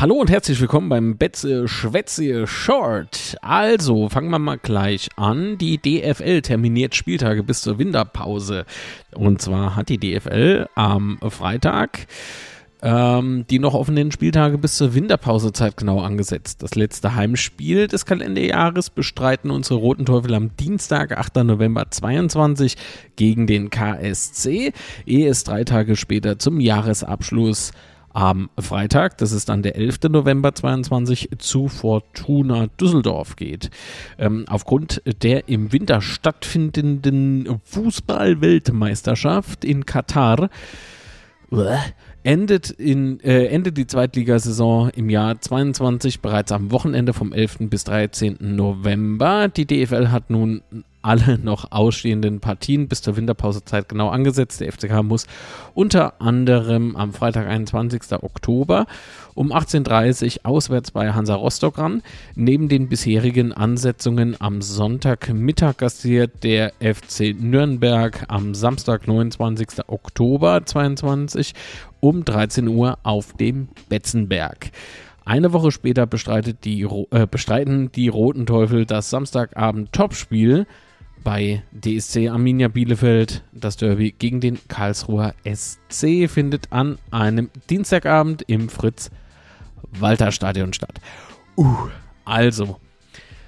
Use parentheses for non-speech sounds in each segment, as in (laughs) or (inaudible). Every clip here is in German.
Hallo und herzlich willkommen beim Betze Schwätze Short. Also, fangen wir mal gleich an. Die DFL terminiert Spieltage bis zur Winterpause. Und zwar hat die DFL am Freitag ähm, die noch offenen Spieltage bis zur Winterpausezeit genau angesetzt. Das letzte Heimspiel des Kalenderjahres bestreiten unsere Roten Teufel am Dienstag, 8. November 22 gegen den KSC, ehe es drei Tage später zum Jahresabschluss am Freitag, das ist dann der 11. November 22, zu Fortuna Düsseldorf geht. Ähm, aufgrund der im Winter stattfindenden Fußball-Weltmeisterschaft in Katar endet, in, äh, endet die Zweitligasaison im Jahr 22 bereits am Wochenende vom 11. bis 13. November. Die DFL hat nun alle noch ausstehenden Partien bis zur Winterpausezeit genau angesetzt. Der FCK muss unter anderem am Freitag, 21. Oktober um 18.30 Uhr auswärts bei Hansa Rostock ran. Neben den bisherigen Ansetzungen am Sonntagmittag gastiert der FC Nürnberg am Samstag, 29. Oktober 22 um 13 Uhr auf dem Betzenberg. Eine Woche später bestreitet die, äh, bestreiten die Roten Teufel das Samstagabend Topspiel bei DSC Arminia Bielefeld. Das Derby gegen den Karlsruher SC findet an einem Dienstagabend im Fritz-Walter-Stadion statt. Uh, also,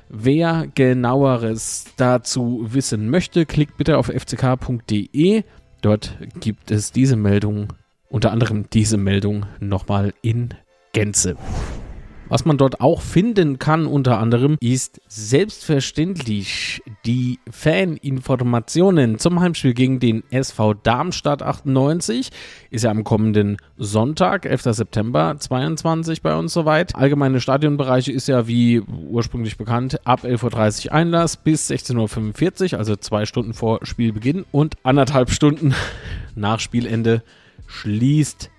wer genaueres dazu wissen möchte, klickt bitte auf fck.de. Dort gibt es diese Meldung, unter anderem diese Meldung nochmal in Gänze. Was man dort auch finden kann, unter anderem, ist selbstverständlich die Faninformationen zum Heimspiel gegen den SV Darmstadt 98. Ist ja am kommenden Sonntag, 11. September 22 bei uns soweit. Allgemeine Stadionbereiche ist ja wie ursprünglich bekannt ab 11.30 Uhr Einlass bis 16.45 Uhr, also zwei Stunden vor Spielbeginn und anderthalb Stunden (laughs) nach Spielende schließt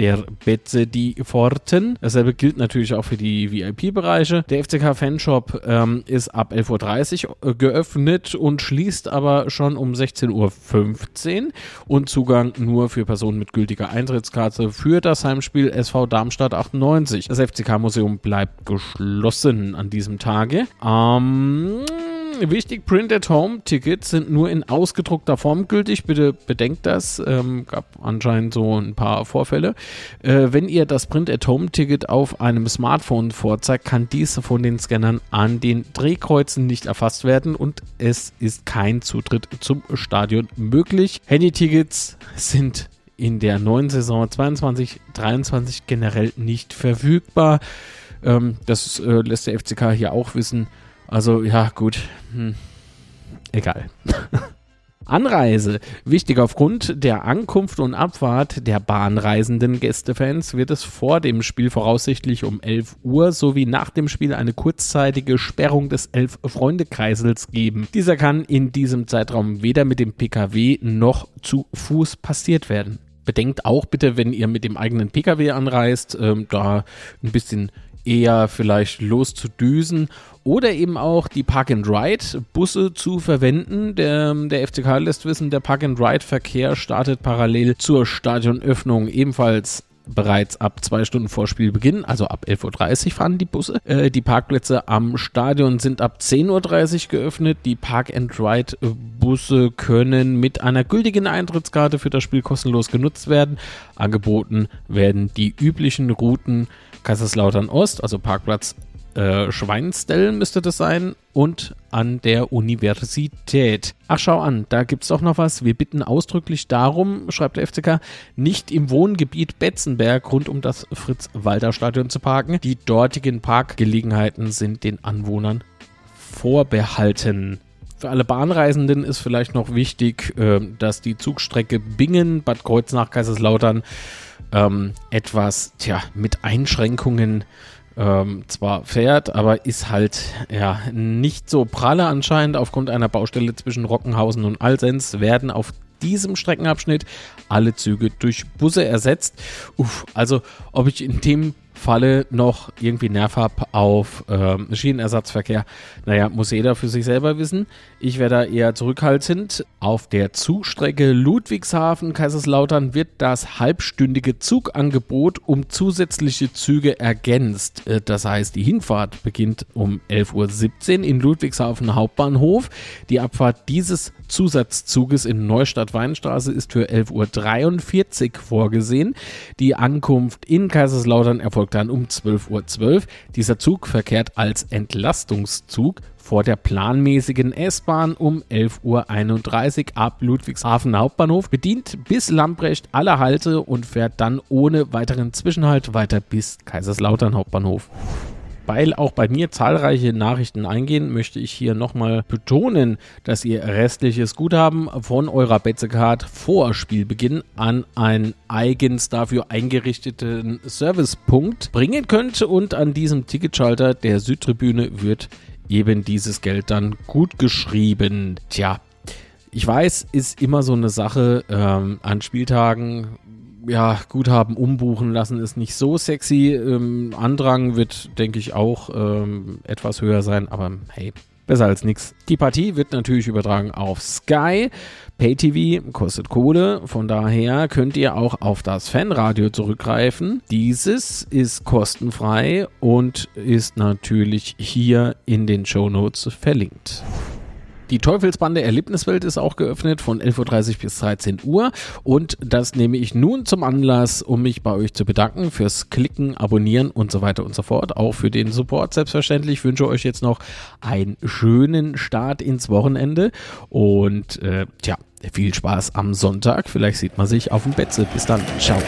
der Betze die Pforten. Dasselbe gilt natürlich auch für die VIP-Bereiche. Der FCK Fanshop ähm, ist ab 11.30 Uhr geöffnet und schließt aber schon um 16.15 Uhr und Zugang nur für Personen mit gültiger Eintrittskarte für das Heimspiel SV Darmstadt 98. Das FCK-Museum bleibt geschlossen an diesem Tage. Ähm, wichtig, Print-at-Home-Tickets sind nur in ausgedruckter Form gültig. Bitte bedenkt das. Ähm, gab anscheinend so ein paar Vorfälle. Äh, wenn ihr das Print-at-Home-Ticket auf einem Smartphone vorzeigt, kann dies von den Scannern an den Drehkreuzen nicht erfasst werden und es ist kein Zutritt zum Stadion möglich. Handy-Tickets sind in der neuen Saison 22-23 generell nicht verfügbar. Ähm, das äh, lässt der FCK hier auch wissen. Also ja, gut. Hm. Egal. (laughs) Anreise. Wichtig, aufgrund der Ankunft und Abfahrt der bahnreisenden Gästefans wird es vor dem Spiel voraussichtlich um 11 Uhr sowie nach dem Spiel eine kurzzeitige Sperrung des Elf-Freunde-Kreisels geben. Dieser kann in diesem Zeitraum weder mit dem PKW noch zu Fuß passiert werden. Bedenkt auch bitte, wenn ihr mit dem eigenen PKW anreist, ähm, da ein bisschen eher vielleicht loszudüsen oder eben auch die Park-and-Ride-Busse zu verwenden. Der, der FCK lässt wissen, der Park-and-Ride-Verkehr startet parallel zur Stadionöffnung ebenfalls bereits ab zwei Stunden vor Spielbeginn, also ab 11.30 Uhr fahren die Busse. Äh, die Parkplätze am Stadion sind ab 10.30 Uhr geöffnet. Die Park-and-Ride-Busse können mit einer gültigen Eintrittskarte für das Spiel kostenlos genutzt werden. Angeboten werden die üblichen Routen Kaiserslautern Ost, also Parkplatz äh, Schweinstell müsste das sein und an der Universität. Ach, schau an, da gibt es auch noch was. Wir bitten ausdrücklich darum, schreibt der FCK, nicht im Wohngebiet Betzenberg rund um das Fritz-Walter-Stadion zu parken. Die dortigen Parkgelegenheiten sind den Anwohnern vorbehalten. Für alle Bahnreisenden ist vielleicht noch wichtig, äh, dass die Zugstrecke Bingen-Bad Kreuznach Kaiserslautern ähm, etwas tja, mit Einschränkungen ähm, zwar fährt, aber ist halt ja nicht so pralle anscheinend. Aufgrund einer Baustelle zwischen Rockenhausen und Alsens werden auf diesem Streckenabschnitt alle Züge durch Busse ersetzt. Uff, also ob ich in dem Falle noch irgendwie Nerv habe auf ähm, Schienenersatzverkehr, naja, muss jeder für sich selber wissen. Ich wäre da eher zurückhaltend. Auf der Zugstrecke Ludwigshafen-Kaiserslautern wird das halbstündige Zugangebot um zusätzliche Züge ergänzt. Äh, das heißt, die Hinfahrt beginnt um 11.17 Uhr in Ludwigshafen Hauptbahnhof. Die Abfahrt dieses Zusatzzuges in Neustadt-Weinstraße ist für 11.43 Uhr vorgesehen. Die Ankunft in Kaiserslautern erfolgt dann um 12.12 Uhr. Dieser Zug verkehrt als Entlastungszug vor der planmäßigen S-Bahn um 11.31 Uhr ab Ludwigshafen Hauptbahnhof, bedient bis Lambrecht alle Halte und fährt dann ohne weiteren Zwischenhalt weiter bis Kaiserslautern Hauptbahnhof. Weil auch bei mir zahlreiche Nachrichten eingehen, möchte ich hier nochmal betonen, dass ihr restliches Guthaben von eurer Betzecard vor Spielbeginn an einen eigens dafür eingerichteten Servicepunkt bringen könnt und an diesem Ticketschalter der Südtribüne wird eben dieses Geld dann gut geschrieben. Tja, ich weiß, ist immer so eine Sache ähm, an Spieltagen. Ja, Guthaben umbuchen lassen ist nicht so sexy. Ähm, Andrang wird, denke ich, auch ähm, etwas höher sein, aber hey, besser als nichts. Die Partie wird natürlich übertragen auf Sky. PayTV kostet Kohle, von daher könnt ihr auch auf das Fanradio zurückgreifen. Dieses ist kostenfrei und ist natürlich hier in den Show Notes verlinkt. Die Teufelsbande Erlebniswelt ist auch geöffnet von 11.30 Uhr bis 13 Uhr und das nehme ich nun zum Anlass, um mich bei euch zu bedanken fürs Klicken, Abonnieren und so weiter und so fort. Auch für den Support selbstverständlich. Ich wünsche euch jetzt noch einen schönen Start ins Wochenende und äh, tja, viel Spaß am Sonntag. Vielleicht sieht man sich auf dem Betze. Bis dann. Ciao.